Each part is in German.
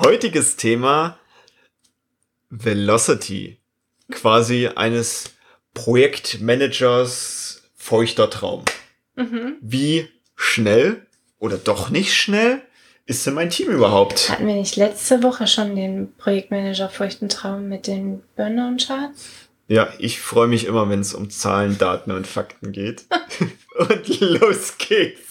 Heutiges Thema Velocity. Quasi eines Projektmanagers feuchter Traum. Mhm. Wie schnell oder doch nicht schnell ist denn mein Team überhaupt? Hatten wir nicht letzte Woche schon den Projektmanager Feuchten Traum mit den Burnout-Charts? Ja, ich freue mich immer, wenn es um Zahlen, Daten und Fakten geht. und los geht's.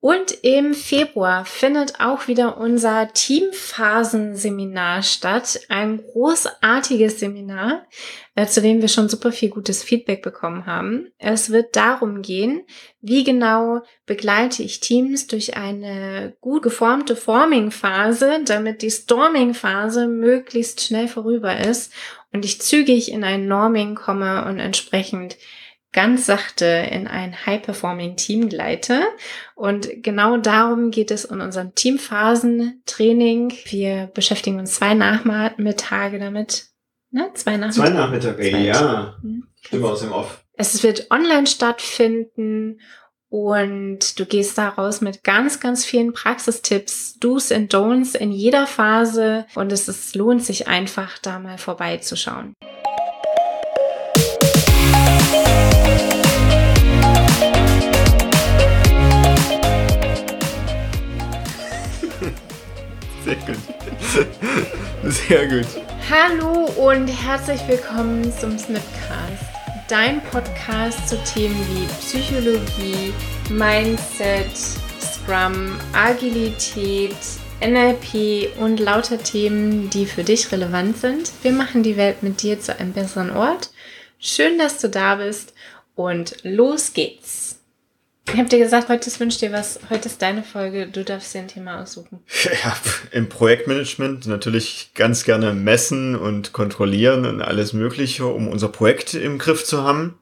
Und im Februar findet auch wieder unser Teamphasenseminar statt. Ein großartiges Seminar, äh, zu dem wir schon super viel gutes Feedback bekommen haben. Es wird darum gehen, wie genau begleite ich Teams durch eine gut geformte Forming-Phase, damit die Storming-Phase möglichst schnell vorüber ist und ich zügig in ein Norming komme und entsprechend ganz sachte in ein High-Performing-Team gleite. Und genau darum geht es in unserem Teamphasen-Training. Wir beschäftigen uns zwei Nachmittage damit. Ne? Zwei Nachmittage. Zwei Nachmittage, Zwei. ja. Hm. Stimme aus dem Off. Es wird online stattfinden und du gehst daraus mit ganz, ganz vielen Praxistipps, Do's and Don'ts in jeder Phase und es ist, lohnt sich einfach, da mal vorbeizuschauen. Sehr gut. Hallo und herzlich willkommen zum Snipcast, dein Podcast zu Themen wie Psychologie, Mindset, Scrum, Agilität, NLP und lauter Themen, die für dich relevant sind. Wir machen die Welt mit dir zu einem besseren Ort. Schön, dass du da bist und los geht's. Ich habe dir gesagt, heute ist Wünsch dir was, heute ist deine Folge, du darfst dir ein Thema aussuchen. Ja, im Projektmanagement natürlich ganz gerne messen und kontrollieren und alles Mögliche, um unser Projekt im Griff zu haben.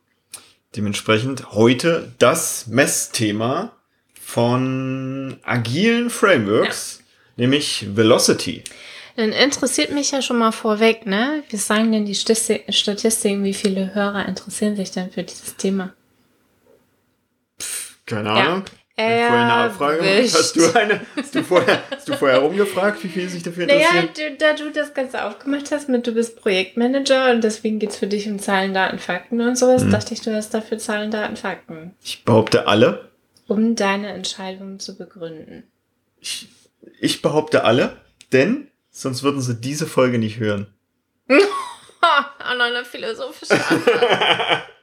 Dementsprechend heute das Messthema von agilen Frameworks, nämlich Velocity. Dann interessiert mich ja schon mal vorweg, ne? Wie sagen denn die Stati- Statistiken, wie viele Hörer interessieren sich denn für dieses Thema? Keine Ja. Ahnung. Vorher eine Abfrage. Erwischt. Hast du eine? Hast du vorher, hast du vorher rumgefragt, wie viele sich dafür Naja, interessieren? du, da du das Ganze aufgemacht hast mit, du bist Projektmanager und deswegen geht's für dich um Zahlen, Daten, Fakten und sowas, Mhm. dachte ich, du hast dafür Zahlen, Daten, Fakten, Ich behaupte alle. um deine Entscheidung zu begründen. Ich, ich behaupte alle, denn sonst würden sie diese Folge nicht hören. Ha, an einer philosophischen Antwort.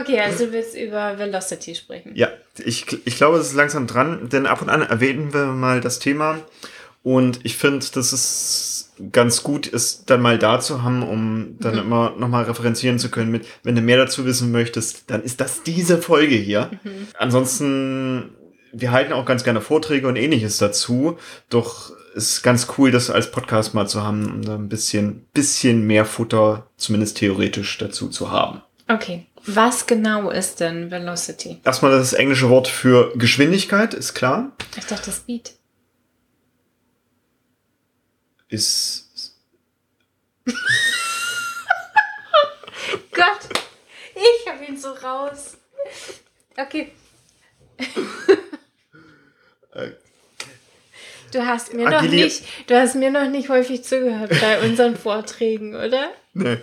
okay, also du willst über Velocity sprechen. Ja, ich, ich glaube, es ist langsam dran, denn ab und an erwähnen wir mal das Thema. Und ich finde, dass es ganz gut ist, dann mal da zu haben, um dann Mhm. immer nochmal referenzieren zu können mit, wenn du mehr dazu wissen möchtest, dann ist das diese Folge hier. Mhm. Ansonsten, wir halten auch ganz gerne Vorträge und ähnliches dazu. Doch ist ganz cool, das als Podcast mal zu haben, um da ein bisschen, bisschen mehr Futter, zumindest theoretisch, dazu zu haben. Okay, was genau ist denn Velocity? Erstmal das englische Wort für Geschwindigkeit, ist klar. Ich dachte Speed. Ist Gott, ich hab ihn so raus. Okay. Du hast mir noch Agili- nicht, du hast mir noch nicht häufig zugehört bei unseren Vorträgen, oder? ne,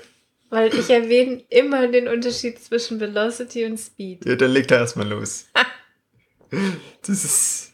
Weil ich erwähne immer den Unterschied zwischen Velocity und Speed. ja, dann leg da erstmal los. Das ist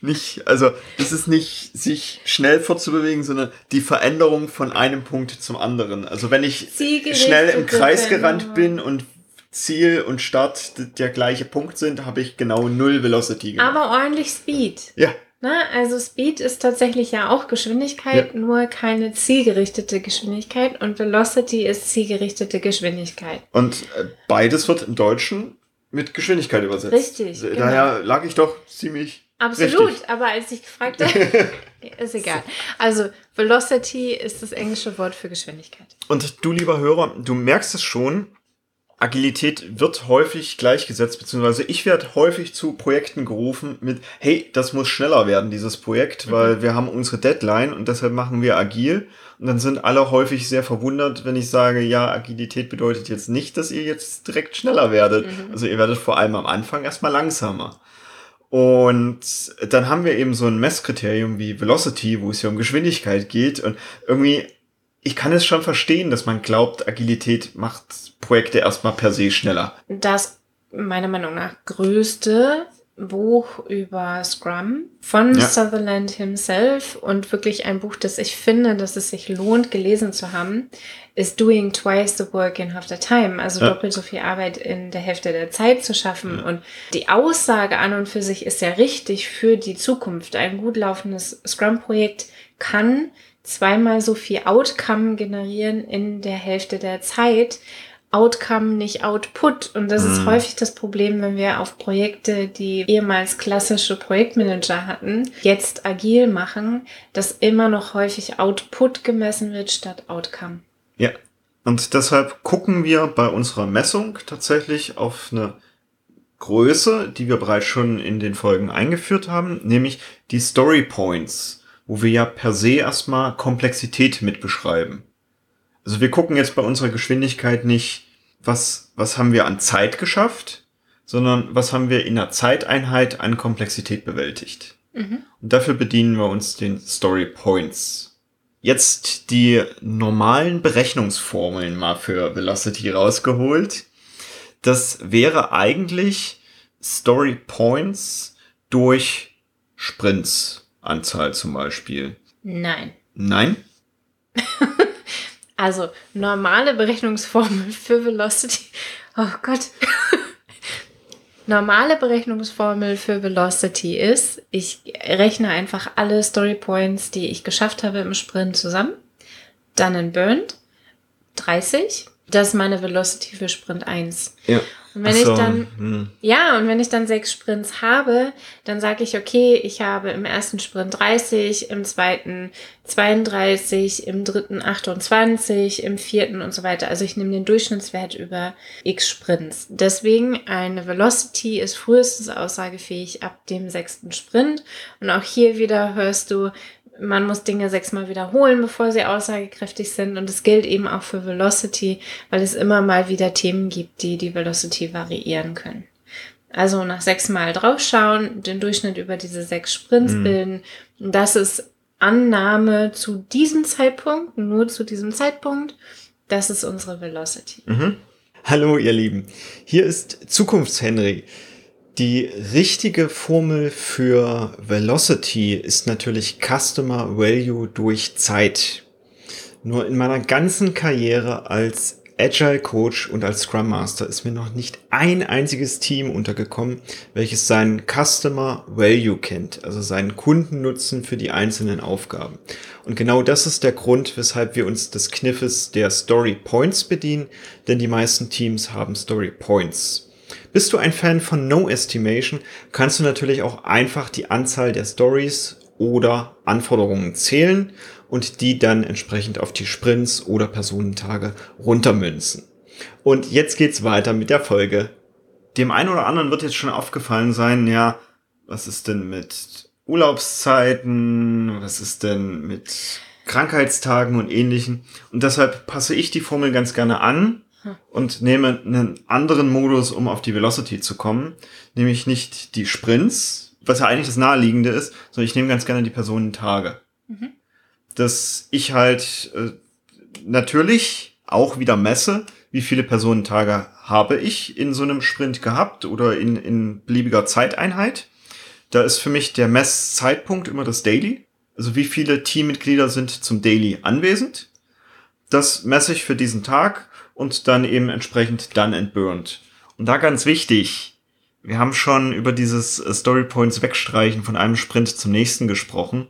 nicht, also das ist nicht sich schnell fortzubewegen, sondern die Veränderung von einem Punkt zum anderen. Also wenn ich schnell im Kreis gerannt bin und Ziel und Start der gleiche Punkt sind, habe ich genau null Velocity gemacht. Aber ordentlich Speed. ja, Ne? Also Speed ist tatsächlich ja auch Geschwindigkeit, nur keine zielgerichtete Geschwindigkeit. Und Velocity ist zielgerichtete Geschwindigkeit. und äh, beides wird im Deutschen mit Geschwindigkeit übersetzt. Richtig, Äh, genau. Daher lag ich doch ziemlich Absolut, Richtig. aber als ich gefragt habe, ist egal. Also Velocity ist das englische Wort für Geschwindigkeit. Und du, lieber Hörer, du merkst es schon, Agilität wird häufig gleichgesetzt, beziehungsweise ich werde häufig zu Projekten gerufen mit, hey, das muss schneller werden, dieses Projekt, weil wir haben unsere Deadline und deshalb machen wir agil. Und dann sind alle häufig sehr verwundert, wenn ich sage, ja, Agilität bedeutet jetzt nicht, dass ihr jetzt direkt schneller werdet. Also ihr werdet vor allem am Anfang erstmal langsamer. Und dann haben wir eben so ein Messkriterium wie Velocity, wo es ja um Geschwindigkeit geht. Und irgendwie, ich kann es schon verstehen, dass man glaubt, Agilität macht Projekte erstmal per se schneller. Das meiner Meinung nach größte Buch über Scrum von ja. Sutherland himself und wirklich ein Buch, das ich finde, dass es sich lohnt, gelesen zu haben, ist Doing Twice the Work in Half the Time, also ja. doppelt so viel Arbeit in der Hälfte der Zeit zu schaffen. Ja. Und die Aussage an und für sich ist ja richtig für die Zukunft. Ein gut laufendes Scrum-Projekt kann zweimal so viel Outcome generieren in der Hälfte der Zeit Outcome, nicht Output. Und das mhm. ist häufig das Problem, wenn wir auf Projekte, die ehemals klassische Projektmanager hatten, jetzt agil machen, dass immer noch häufig Output gemessen wird statt Outcome. Ja. Und deshalb gucken wir bei unserer Messung tatsächlich auf eine Größe, die wir bereits schon in den Folgen eingeführt haben, nämlich die Story Points, wo wir ja per se erstmal Komplexität mit beschreiben. Also wir gucken jetzt bei unserer Geschwindigkeit nicht, was, was haben wir an Zeit geschafft, sondern was haben wir in der Zeiteinheit an Komplexität bewältigt. Mhm. Und dafür bedienen wir uns den Story Points. Jetzt die normalen Berechnungsformeln mal für Velocity rausgeholt. Das wäre eigentlich Story Points durch Sprints Anzahl zum Beispiel. Nein. Nein? Also normale Berechnungsformel für Velocity. Oh Gott. normale Berechnungsformel für Velocity ist, ich rechne einfach alle Story Points, die ich geschafft habe im Sprint zusammen. Dann in Burned 30. Das ist meine Velocity für Sprint 1. Ja. Und wenn so, ich dann, hm. ja, und wenn ich dann sechs Sprints habe, dann sage ich, okay, ich habe im ersten Sprint 30, im zweiten 32, im dritten 28, im vierten und so weiter. Also ich nehme den Durchschnittswert über x Sprints. Deswegen eine Velocity ist frühestens aussagefähig ab dem sechsten Sprint. Und auch hier wieder hörst du, man muss Dinge sechsmal wiederholen, bevor sie aussagekräftig sind. Und es gilt eben auch für Velocity, weil es immer mal wieder Themen gibt, die die Velocity variieren können. Also nach sechsmal draufschauen, den Durchschnitt über diese sechs Sprints mhm. bilden. Das ist Annahme zu diesem Zeitpunkt, nur zu diesem Zeitpunkt. Das ist unsere Velocity. Mhm. Hallo, ihr Lieben. Hier ist Zukunftshenry. Die richtige Formel für Velocity ist natürlich Customer Value durch Zeit. Nur in meiner ganzen Karriere als Agile Coach und als Scrum Master ist mir noch nicht ein einziges Team untergekommen, welches seinen Customer Value kennt, also seinen Kundennutzen für die einzelnen Aufgaben. Und genau das ist der Grund, weshalb wir uns des Kniffes der Story Points bedienen, denn die meisten Teams haben Story Points. Bist du ein Fan von No Estimation, kannst du natürlich auch einfach die Anzahl der Stories oder Anforderungen zählen und die dann entsprechend auf die Sprints oder Personentage runtermünzen. Und jetzt geht's weiter mit der Folge. Dem einen oder anderen wird jetzt schon aufgefallen sein, ja, was ist denn mit Urlaubszeiten, was ist denn mit Krankheitstagen und ähnlichen. Und deshalb passe ich die Formel ganz gerne an und nehme einen anderen Modus, um auf die Velocity zu kommen. Nämlich nicht die Sprints, was ja eigentlich das Naheliegende ist, sondern ich nehme ganz gerne die Personentage. Mhm. Dass ich halt äh, natürlich auch wieder messe, wie viele Personentage habe ich in so einem Sprint gehabt oder in, in beliebiger Zeiteinheit. Da ist für mich der Messzeitpunkt immer das Daily. Also wie viele Teammitglieder sind zum Daily anwesend. Das messe ich für diesen Tag und dann eben entsprechend done and burned. Und da ganz wichtig, wir haben schon über dieses äh, Story Points wegstreichen von einem Sprint zum nächsten gesprochen.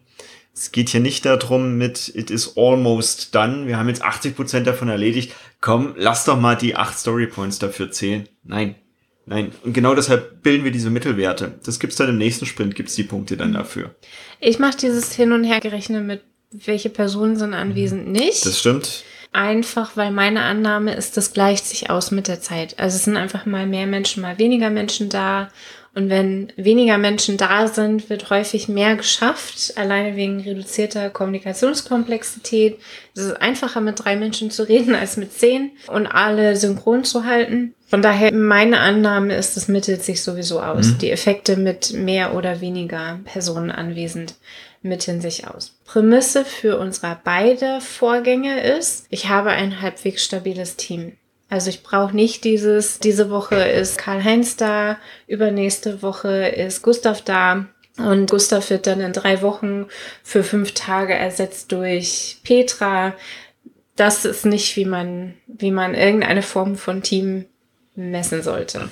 Es geht hier nicht darum mit It is almost done. Wir haben jetzt 80 Prozent davon erledigt. Komm, lass doch mal die acht Story Points dafür zählen. Nein, nein. Und genau deshalb bilden wir diese Mittelwerte. Das gibt's dann im nächsten Sprint, gibt's die Punkte dann dafür. Ich mache dieses Hin- und Hergerechne mit welche Personen sind anwesend nicht. Das stimmt einfach, weil meine Annahme ist, das gleicht sich aus mit der Zeit. Also es sind einfach mal mehr Menschen, mal weniger Menschen da Und wenn weniger Menschen da sind, wird häufig mehr geschafft, alleine wegen reduzierter Kommunikationskomplexität. Es ist einfacher, mit drei Menschen zu reden als mit zehn und alle synchron zu halten. Von daher, meine Annahme ist, es mittelt sich sowieso aus. Mhm. Die Effekte mit mehr oder weniger Personen anwesend mitteln sich aus. Prämisse für unsere beide Vorgänge ist, ich habe ein halbwegs stabiles Team. Also ich brauche nicht dieses, diese Woche ist Karl-Heinz da, übernächste Woche ist Gustav da. Und Gustav wird dann in drei Wochen für fünf Tage ersetzt durch Petra. Das ist nicht, wie man, wie man irgendeine Form von Team messen sollte.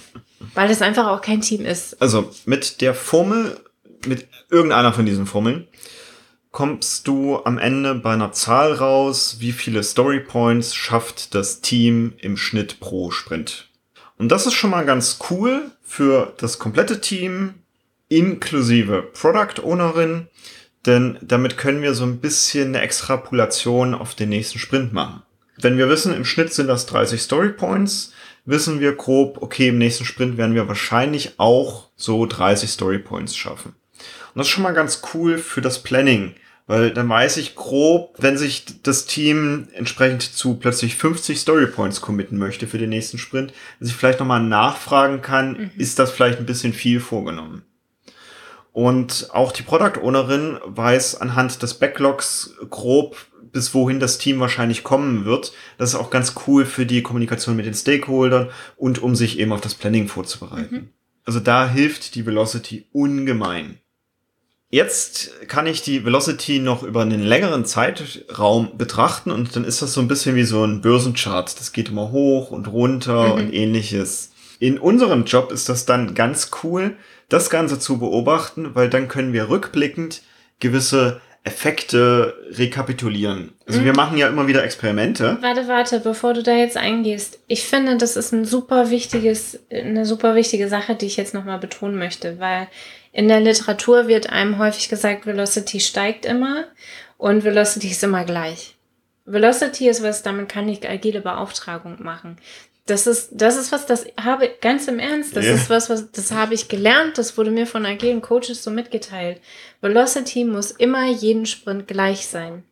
Weil es einfach auch kein Team ist. Also mit der Formel, mit irgendeiner von diesen Formeln, kommst du am Ende bei einer Zahl raus, wie viele Story Points schafft das Team im Schnitt pro Sprint. Und das ist schon mal ganz cool für das komplette Team, inklusive Product Ownerin, denn damit können wir so ein bisschen eine Extrapolation auf den nächsten Sprint machen. Wenn wir wissen, im Schnitt sind das 30 Story Points, wissen wir grob, okay, im nächsten Sprint werden wir wahrscheinlich auch so 30 Story Points schaffen. Und das ist schon mal ganz cool für das Planning, weil dann weiß ich grob, wenn sich das Team entsprechend zu plötzlich 50 Story Points committen möchte für den nächsten Sprint, dass ich vielleicht nochmal nachfragen kann, mhm. ist das vielleicht ein bisschen viel vorgenommen? Und auch die Product Ownerin weiß anhand des Backlogs grob, bis wohin das Team wahrscheinlich kommen wird. Das ist auch ganz cool für die Kommunikation mit den Stakeholdern und um sich eben auf das Planning vorzubereiten. Mhm. Also da hilft die Velocity ungemein. Jetzt kann ich die Velocity noch über einen längeren Zeitraum betrachten und dann ist das so ein bisschen wie so ein Börsenchart. Das geht immer hoch und runter mhm. und ähnliches. In unserem Job ist das dann ganz cool, das Ganze zu beobachten, weil dann können wir rückblickend gewisse Effekte rekapitulieren. Also mhm. wir machen ja immer wieder Experimente. Warte, warte, bevor du da jetzt eingehst. Ich finde, das ist ein super wichtiges, eine super wichtige Sache, die ich jetzt nochmal betonen möchte, weil in der Literatur wird einem häufig gesagt, Velocity steigt immer und Velocity ist immer gleich. Velocity ist was, damit kann ich agile Beauftragung machen. Das ist, das ist was, das habe, ganz im Ernst, das yeah. ist was, was, das habe ich gelernt, das wurde mir von agilen Coaches so mitgeteilt. Velocity muss immer jeden Sprint gleich sein.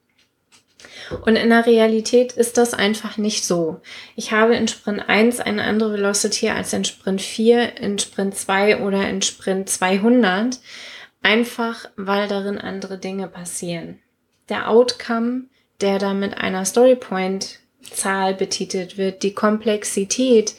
Und in der Realität ist das einfach nicht so. Ich habe in Sprint 1 eine andere Velocity als in Sprint 4, in Sprint 2 oder in Sprint 200, einfach weil darin andere Dinge passieren. Der Outcome, der da mit einer Storypoint Zahl betitelt wird, die Komplexität,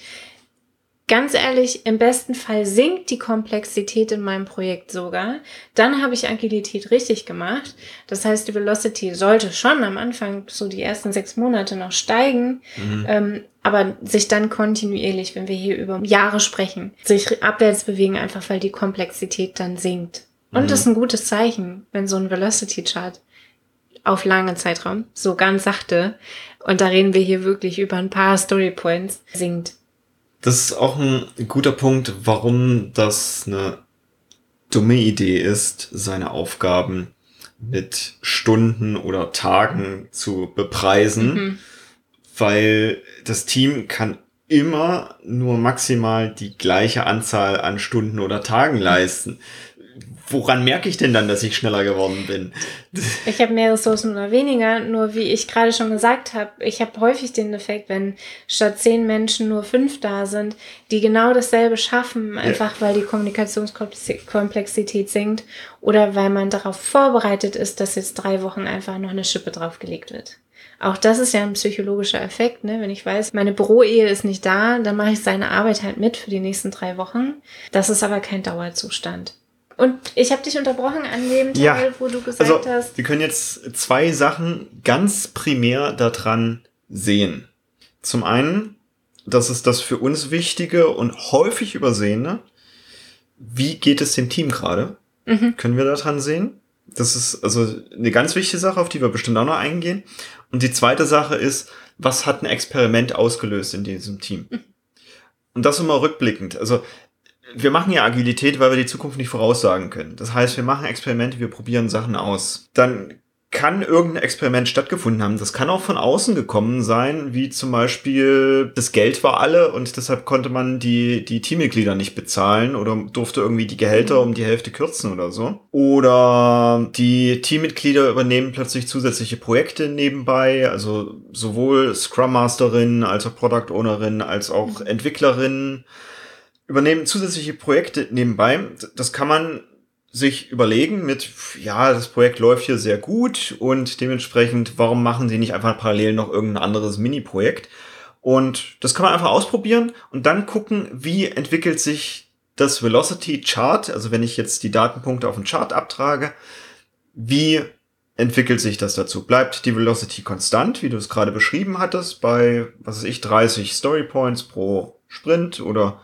ganz ehrlich, im besten Fall sinkt die Komplexität in meinem Projekt sogar. Dann habe ich Agilität richtig gemacht. Das heißt, die Velocity sollte schon am Anfang so die ersten sechs Monate noch steigen, mhm. ähm, aber sich dann kontinuierlich, wenn wir hier über Jahre sprechen, sich abwärts bewegen, einfach weil die Komplexität dann sinkt. Und mhm. das ist ein gutes Zeichen, wenn so ein Velocity-Chart auf lange Zeitraum, so ganz sachte, und da reden wir hier wirklich über ein paar Story Points, sinkt. Das ist auch ein guter Punkt, warum das eine dumme Idee ist, seine Aufgaben mit Stunden oder Tagen zu bepreisen, mhm. weil das Team kann immer nur maximal die gleiche Anzahl an Stunden oder Tagen leisten woran merke ich denn dann, dass ich schneller geworden bin? Ich habe mehr Ressourcen oder weniger, nur wie ich gerade schon gesagt habe, ich habe häufig den Effekt, wenn statt zehn Menschen nur fünf da sind, die genau dasselbe schaffen, einfach ja. weil die Kommunikationskomplexität sinkt oder weil man darauf vorbereitet ist, dass jetzt drei Wochen einfach noch eine Schippe draufgelegt wird. Auch das ist ja ein psychologischer Effekt, ne? Wenn ich weiß, meine Büroehe ist nicht da, dann mache ich seine Arbeit halt mit für die nächsten drei Wochen. Das ist aber kein Dauerzustand. Und ich habe dich unterbrochen an dem Teil, ja, wo du gesagt also, hast. Wir können jetzt zwei Sachen ganz primär daran sehen. Zum einen, das ist das für uns Wichtige und häufig Übersehene. Wie geht es dem Team gerade? Mhm. Können wir daran sehen? Das ist also eine ganz wichtige Sache, auf die wir bestimmt auch noch eingehen. Und die zweite Sache ist, was hat ein Experiment ausgelöst in diesem Team? Mhm. Und das immer rückblickend. Also wir machen ja Agilität, weil wir die Zukunft nicht voraussagen können. Das heißt, wir machen Experimente, wir probieren Sachen aus. Dann kann irgendein Experiment stattgefunden haben. Das kann auch von außen gekommen sein, wie zum Beispiel das Geld war alle und deshalb konnte man die, die Teammitglieder nicht bezahlen oder durfte irgendwie die Gehälter um die Hälfte kürzen oder so. Oder die Teammitglieder übernehmen plötzlich zusätzliche Projekte nebenbei, also sowohl Scrum Masterin als auch Product Ownerin als auch Entwicklerin übernehmen zusätzliche Projekte nebenbei. Das kann man sich überlegen mit, ja, das Projekt läuft hier sehr gut und dementsprechend, warum machen sie nicht einfach parallel noch irgendein anderes Mini-Projekt? Und das kann man einfach ausprobieren und dann gucken, wie entwickelt sich das Velocity Chart, also wenn ich jetzt die Datenpunkte auf den Chart abtrage, wie entwickelt sich das dazu? Bleibt die Velocity konstant, wie du es gerade beschrieben hattest, bei, was weiß ich, 30 Story Points pro Sprint oder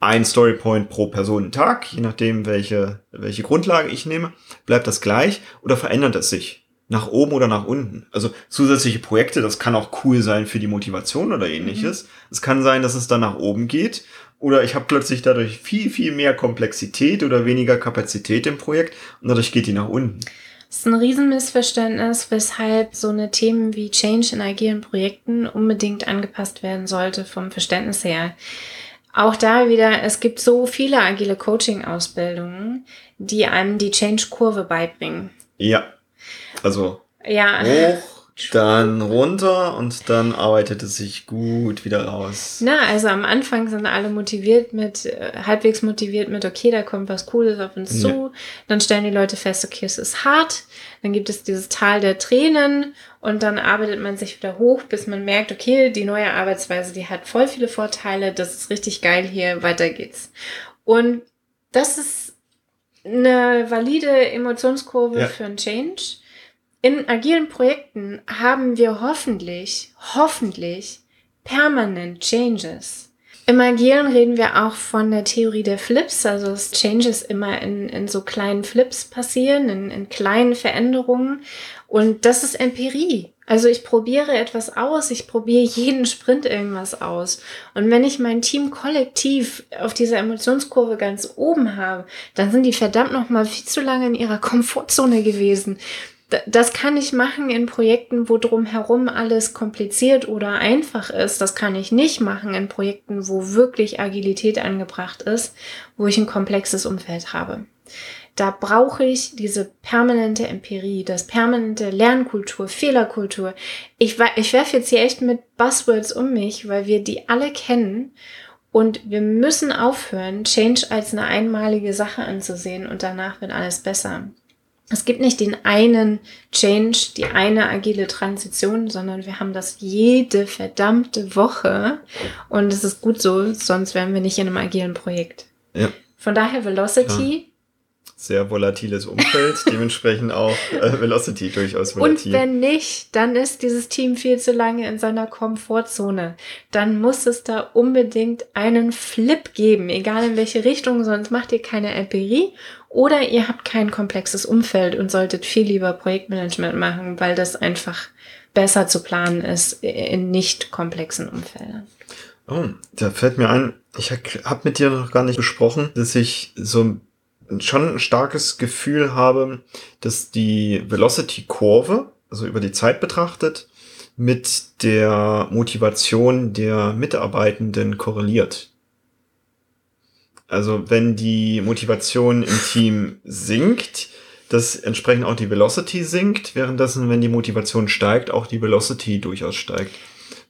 ein Storypoint pro Personentag, je nachdem, welche, welche Grundlage ich nehme, bleibt das gleich oder verändert es sich? Nach oben oder nach unten. Also zusätzliche Projekte, das kann auch cool sein für die Motivation oder ähnliches. Mhm. Es kann sein, dass es dann nach oben geht oder ich habe plötzlich dadurch viel, viel mehr Komplexität oder weniger Kapazität im Projekt und dadurch geht die nach unten. Das ist ein Riesenmissverständnis, weshalb so eine Themen wie Change in agilen Projekten unbedingt angepasst werden sollte vom Verständnis her auch da wieder, es gibt so viele agile Coaching-Ausbildungen, die einem die Change-Kurve beibringen. Ja. Also ja. hoch, dann runter und dann arbeitet es sich gut wieder raus. Na, also am Anfang sind alle motiviert mit, äh, halbwegs motiviert mit, okay, da kommt was Cooles auf uns zu. Dann stellen die Leute fest, okay, es ist hart. Dann gibt es dieses Tal der Tränen und dann arbeitet man sich wieder hoch, bis man merkt, okay, die neue Arbeitsweise, die hat voll viele Vorteile, das ist richtig geil hier, weiter geht's. Und das ist eine valide Emotionskurve ja. für einen Change. In agilen Projekten haben wir hoffentlich, hoffentlich permanent Changes. Im Agilen reden wir auch von der Theorie der Flips, also dass Changes immer in, in so kleinen Flips passieren, in, in kleinen Veränderungen. Und das ist Empirie. Also ich probiere etwas aus, ich probiere jeden Sprint irgendwas aus. Und wenn ich mein Team kollektiv auf dieser Emotionskurve ganz oben habe, dann sind die verdammt noch mal viel zu lange in ihrer Komfortzone gewesen das kann ich machen in Projekten, wo drumherum alles kompliziert oder einfach ist. Das kann ich nicht machen in Projekten, wo wirklich Agilität angebracht ist, wo ich ein komplexes Umfeld habe. Da brauche ich diese permanente Empirie, das permanente Lernkultur, Fehlerkultur. Ich, ich werfe jetzt hier echt mit Buzzwords um mich, weil wir die alle kennen. Und wir müssen aufhören, Change als eine einmalige Sache anzusehen und danach wird alles besser es gibt nicht den einen Change, die eine agile Transition, sondern wir haben das jede verdammte Woche. Und es ist gut so, sonst wären wir nicht in einem agilen Projekt. Ja. Von daher Velocity. Sehr volatiles Umfeld, dementsprechend auch äh, Velocity durchaus volatil. Und wenn nicht, dann ist dieses Team viel zu lange in seiner Komfortzone. Dann muss es da unbedingt einen Flip geben, egal in welche Richtung, sonst macht ihr keine Empirie oder ihr habt kein komplexes Umfeld und solltet viel lieber Projektmanagement machen, weil das einfach besser zu planen ist in nicht komplexen Umfeldern. Oh, da fällt mir ein, ich habe mit dir noch gar nicht besprochen, dass ich so schon ein starkes Gefühl habe, dass die Velocity-Kurve, also über die Zeit betrachtet, mit der Motivation der Mitarbeitenden korreliert. Also wenn die Motivation im Team sinkt, dass entsprechend auch die Velocity sinkt, währenddessen, wenn die Motivation steigt, auch die Velocity durchaus steigt.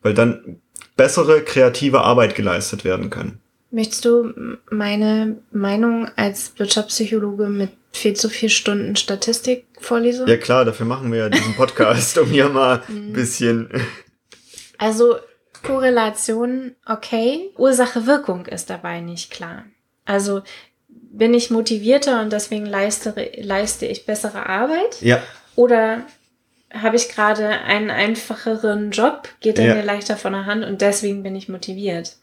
Weil dann bessere kreative Arbeit geleistet werden kann. Möchtest du meine Meinung als Wirtschaftspsychologe mit viel zu vier Stunden Statistik vorlesen? Ja klar, dafür machen wir ja diesen Podcast, um hier mal ein mhm. bisschen. Also Korrelation, okay. Ursache-Wirkung ist dabei nicht klar. Also bin ich motivierter und deswegen leiste, leiste ich bessere Arbeit? Ja. Oder habe ich gerade einen einfacheren Job, geht er ja. mir leichter von der Hand und deswegen bin ich motiviert.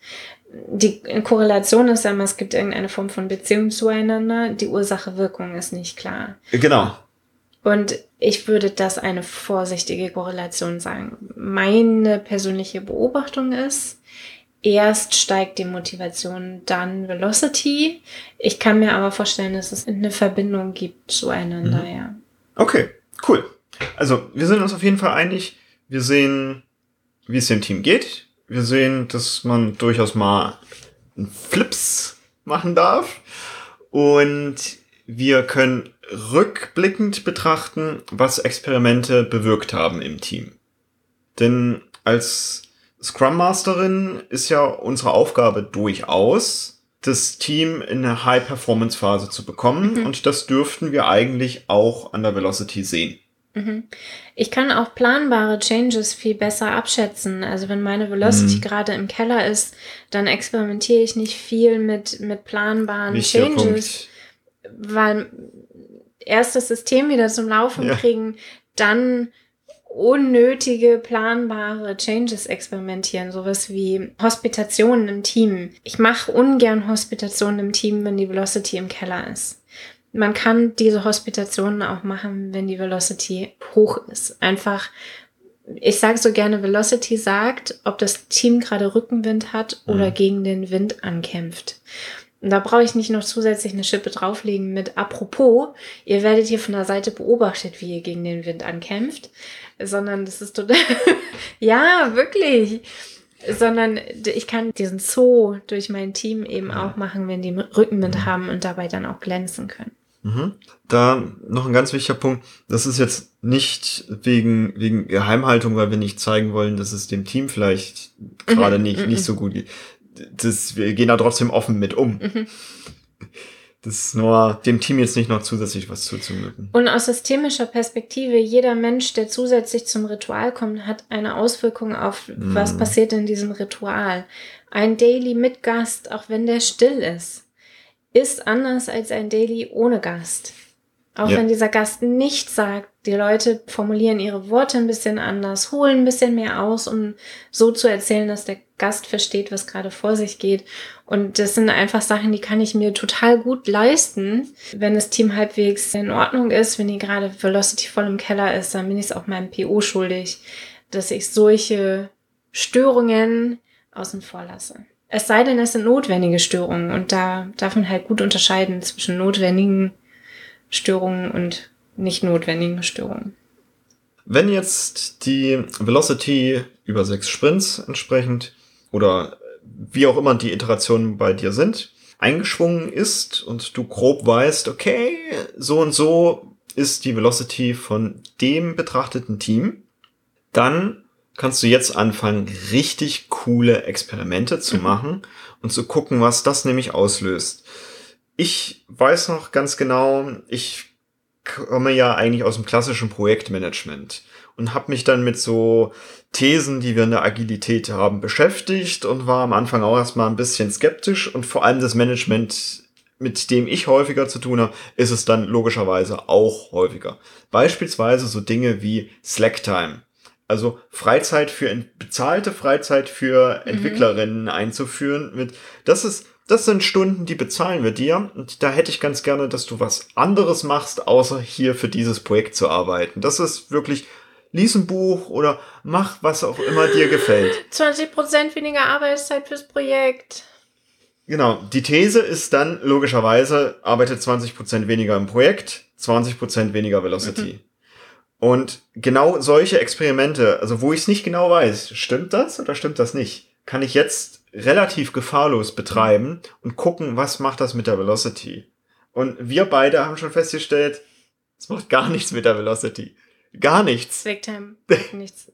Die Korrelation ist ja immer, es gibt irgendeine Form von Beziehung zueinander, die Ursache-Wirkung ist nicht klar. Genau. Und ich würde das eine vorsichtige Korrelation sagen. Meine persönliche Beobachtung ist, erst steigt die Motivation, dann Velocity. Ich kann mir aber vorstellen, dass es eine Verbindung gibt zueinander, mhm. ja. Okay, cool. Also, wir sind uns auf jeden Fall einig. Wir sehen, wie es dem Team geht. Wir sehen, dass man durchaus mal Flips machen darf. Und wir können rückblickend betrachten, was Experimente bewirkt haben im Team. Denn als Scrum Masterin ist ja unsere Aufgabe durchaus, das Team in eine High-Performance-Phase zu bekommen. Mhm. Und das dürften wir eigentlich auch an der Velocity sehen. Mhm. Ich kann auch planbare Changes viel besser abschätzen. Also wenn meine Velocity mhm. gerade im Keller ist, dann experimentiere ich nicht viel mit, mit planbaren Wichtiger Changes, Punkt. weil erst das System wieder zum Laufen ja. kriegen, dann unnötige, planbare Changes experimentieren, sowas wie Hospitationen im Team. Ich mache ungern Hospitationen im Team, wenn die Velocity im Keller ist. Man kann diese Hospitationen auch machen, wenn die Velocity hoch ist. Einfach, ich sage so gerne, Velocity sagt, ob das Team gerade Rückenwind hat oder mhm. gegen den Wind ankämpft. Und da brauche ich nicht noch zusätzlich eine Schippe drauflegen mit apropos, ihr werdet hier von der Seite beobachtet, wie ihr gegen den Wind ankämpft, sondern das ist total, ja, wirklich, sondern ich kann diesen Zoo durch mein Team eben auch machen, wenn die Rückenwind haben und dabei dann auch glänzen können. Mhm. Da noch ein ganz wichtiger Punkt. Das ist jetzt nicht wegen, wegen Geheimhaltung, weil wir nicht zeigen wollen, dass es dem Team vielleicht gerade mhm. nicht, nicht mhm. so gut geht das, wir gehen da trotzdem offen mit um. Mhm. Das ist nur dem Team jetzt nicht noch zusätzlich was zuzumücken. Und aus systemischer Perspektive, jeder Mensch, der zusätzlich zum Ritual kommt, hat eine Auswirkung auf, mm. was passiert in diesem Ritual. Ein Daily mit Gast, auch wenn der still ist, ist anders als ein Daily ohne Gast. Auch ja. wenn dieser Gast nichts sagt, die Leute formulieren ihre Worte ein bisschen anders, holen ein bisschen mehr aus, um so zu erzählen, dass der Gast versteht, was gerade vor sich geht. Und das sind einfach Sachen, die kann ich mir total gut leisten, wenn das Team halbwegs in Ordnung ist, wenn die gerade Velocity voll im Keller ist, dann bin ich es auch meinem PO schuldig, dass ich solche Störungen außen vor lasse. Es sei denn, es sind notwendige Störungen und da darf man halt gut unterscheiden zwischen notwendigen Störungen und nicht notwendigen Störungen. Wenn jetzt die Velocity über sechs Sprints entsprechend oder wie auch immer die Iterationen bei dir sind, eingeschwungen ist und du grob weißt, okay, so und so ist die Velocity von dem betrachteten Team, dann kannst du jetzt anfangen, richtig coole Experimente zu machen und zu gucken, was das nämlich auslöst ich weiß noch ganz genau, ich komme ja eigentlich aus dem klassischen Projektmanagement und habe mich dann mit so Thesen, die wir in der Agilität haben, beschäftigt und war am Anfang auch erstmal ein bisschen skeptisch und vor allem das Management, mit dem ich häufiger zu tun habe, ist es dann logischerweise auch häufiger. Beispielsweise so Dinge wie Slacktime. Also Freizeit für bezahlte Freizeit für mhm. Entwicklerinnen mhm. einzuführen mit, das ist das sind Stunden, die bezahlen wir dir. Und da hätte ich ganz gerne, dass du was anderes machst, außer hier für dieses Projekt zu arbeiten. Das ist wirklich, lies ein Buch oder mach was auch immer dir gefällt. 20% weniger Arbeitszeit fürs Projekt. Genau. Die These ist dann logischerweise, arbeitet 20% weniger im Projekt, 20% weniger Velocity. Mhm. Und genau solche Experimente, also wo ich es nicht genau weiß, stimmt das oder stimmt das nicht, kann ich jetzt relativ gefahrlos betreiben und gucken, was macht das mit der Velocity. Und wir beide haben schon festgestellt, es macht gar nichts mit der Velocity. Gar nichts. Quicktime. nichts.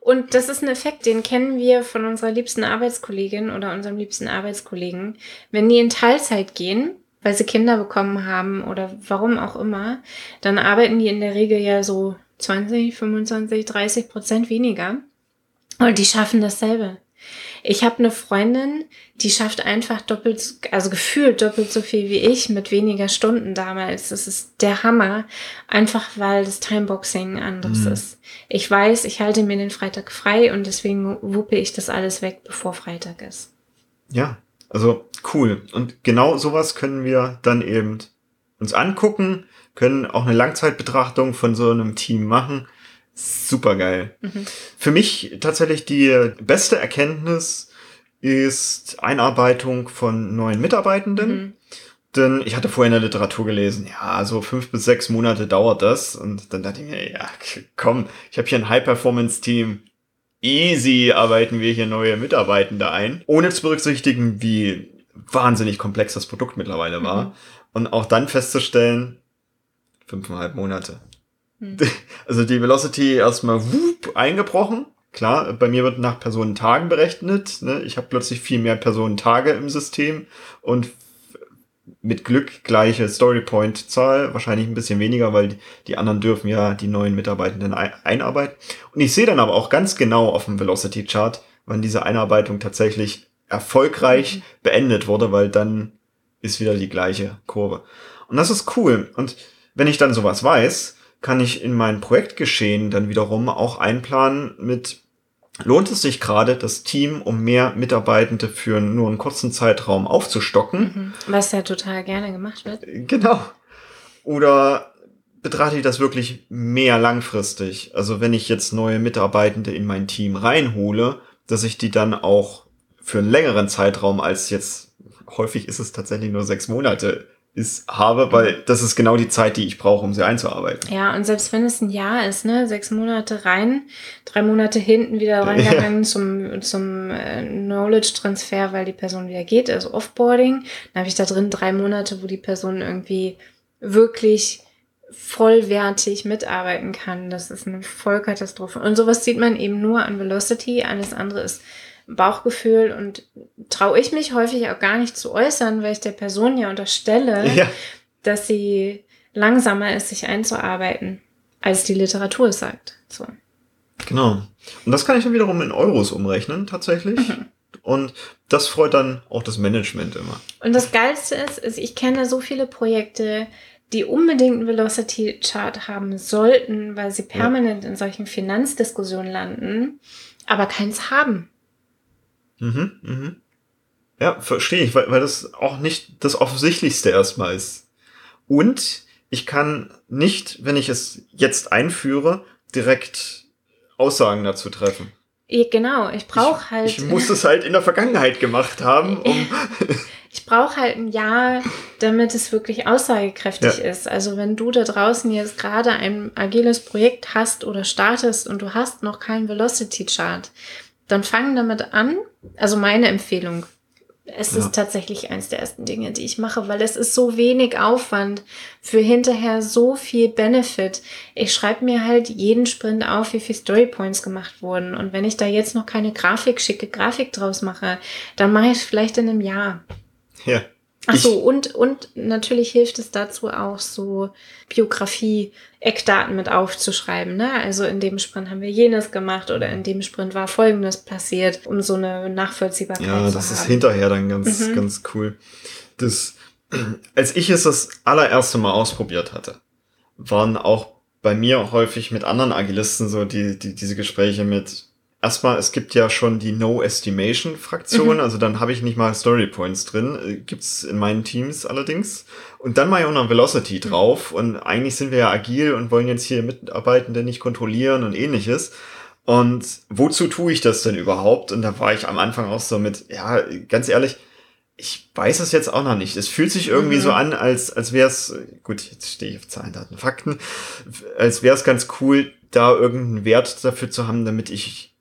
Und das ist ein Effekt, den kennen wir von unserer liebsten Arbeitskollegin oder unserem liebsten Arbeitskollegen. Wenn die in Teilzeit gehen, weil sie Kinder bekommen haben oder warum auch immer, dann arbeiten die in der Regel ja so 20, 25, 30 Prozent weniger. Und die schaffen dasselbe. Ich habe eine Freundin, die schafft einfach doppelt, also gefühlt doppelt so viel wie ich mit weniger Stunden damals. Das ist der Hammer, einfach weil das Timeboxing anders mhm. ist. Ich weiß, ich halte mir den Freitag frei und deswegen wuppe ich das alles weg, bevor Freitag ist. Ja, also cool. Und genau sowas können wir dann eben uns angucken, können auch eine Langzeitbetrachtung von so einem Team machen Super geil. Mhm. Für mich tatsächlich die beste Erkenntnis ist Einarbeitung von neuen Mitarbeitenden. Mhm. Denn ich hatte vorher in der Literatur gelesen, ja, so fünf bis sechs Monate dauert das. Und dann dachte ich mir, ja, komm, ich habe hier ein High-Performance-Team. Easy arbeiten wir hier neue Mitarbeitende ein. Ohne zu berücksichtigen, wie wahnsinnig komplex das Produkt mittlerweile war. Mhm. Und auch dann festzustellen, fünfeinhalb Monate. Mhm. Also die Velocity erstmal whoop, eingebrochen. Klar, bei mir wird nach Personentagen berechnet. Ne? Ich habe plötzlich viel mehr Personentage im System und mit Glück gleiche Storypoint-Zahl, wahrscheinlich ein bisschen weniger, weil die anderen dürfen ja die neuen Mitarbeitenden einarbeiten. Und ich sehe dann aber auch ganz genau auf dem Velocity-Chart, wann diese Einarbeitung tatsächlich erfolgreich mhm. beendet wurde, weil dann ist wieder die gleiche Kurve. Und das ist cool. Und wenn ich dann sowas weiß, kann ich in mein Projektgeschehen dann wiederum auch einplanen mit, lohnt es sich gerade, das Team um mehr Mitarbeitende für nur einen kurzen Zeitraum aufzustocken? Mhm. Was ja total gerne gemacht wird. Genau. Oder betrachte ich das wirklich mehr langfristig? Also wenn ich jetzt neue Mitarbeitende in mein Team reinhole, dass ich die dann auch für einen längeren Zeitraum als jetzt, häufig ist es tatsächlich nur sechs Monate, ist, habe, weil das ist genau die Zeit, die ich brauche, um sie einzuarbeiten. Ja, und selbst wenn es ein Jahr ist, ne, sechs Monate rein, drei Monate hinten wieder reingegangen ja. zum, zum äh, Knowledge-Transfer, weil die Person wieder geht, also Offboarding, dann habe ich da drin drei Monate, wo die Person irgendwie wirklich vollwertig mitarbeiten kann. Das ist eine Vollkatastrophe. Und sowas sieht man eben nur an Velocity. Alles andere ist Bauchgefühl und traue ich mich häufig auch gar nicht zu äußern, weil ich der Person ja unterstelle, ja. dass sie langsamer ist, sich einzuarbeiten, als die Literatur sagt. So. Genau. Und das kann ich dann wiederum in Euros umrechnen, tatsächlich. Mhm. Und das freut dann auch das Management immer. Und das Geilste ist, ist, ich kenne so viele Projekte, die unbedingt einen Velocity Chart haben sollten, weil sie permanent ja. in solchen Finanzdiskussionen landen, aber keins haben. Mhm, mhm. Ja, verstehe ich, weil, weil das auch nicht das Offensichtlichste erstmal ist. Und ich kann nicht, wenn ich es jetzt einführe, direkt Aussagen dazu treffen. Genau, ich brauche halt. Ich muss es halt in der Vergangenheit gemacht haben, um. ich brauche halt ein Jahr, damit es wirklich aussagekräftig ja. ist. Also wenn du da draußen jetzt gerade ein agiles Projekt hast oder startest und du hast noch keinen Velocity Chart, dann fang damit an. Also meine Empfehlung. Es ja. ist tatsächlich eins der ersten Dinge, die ich mache, weil es ist so wenig Aufwand für hinterher so viel Benefit. Ich schreibe mir halt jeden Sprint auf, wie viel Storypoints gemacht wurden. Und wenn ich da jetzt noch keine Grafik, schicke Grafik draus mache, dann mache ich es vielleicht in einem Jahr. Ja. Ach so, und, und natürlich hilft es dazu auch so Biografie, Eckdaten mit aufzuschreiben. Ne? Also in dem Sprint haben wir jenes gemacht oder in dem Sprint war Folgendes passiert, um so eine Nachvollziehbarkeit ja, zu haben. Ja, das ist hinterher dann ganz, mhm. ganz cool. Das, als ich es das allererste Mal ausprobiert hatte, waren auch bei mir häufig mit anderen Agilisten so die, die diese Gespräche mit, Erstmal, es gibt ja schon die No-Estimation-Fraktion, mhm. also dann habe ich nicht mal Story Points drin, äh, gibt's in meinen Teams allerdings. Und dann mal ja auch noch Velocity mhm. drauf und eigentlich sind wir ja agil und wollen jetzt hier Mitarbeitende nicht kontrollieren und ähnliches. Und wozu tue ich das denn überhaupt? Und da war ich am Anfang auch so mit, ja, ganz ehrlich, ich weiß es jetzt auch noch nicht. Es fühlt sich irgendwie mhm. so an, als, als wäre es, gut, jetzt stehe ich auf Zahlen, Daten, Fakten, als wäre es ganz cool, da irgendeinen Wert dafür zu haben, damit ich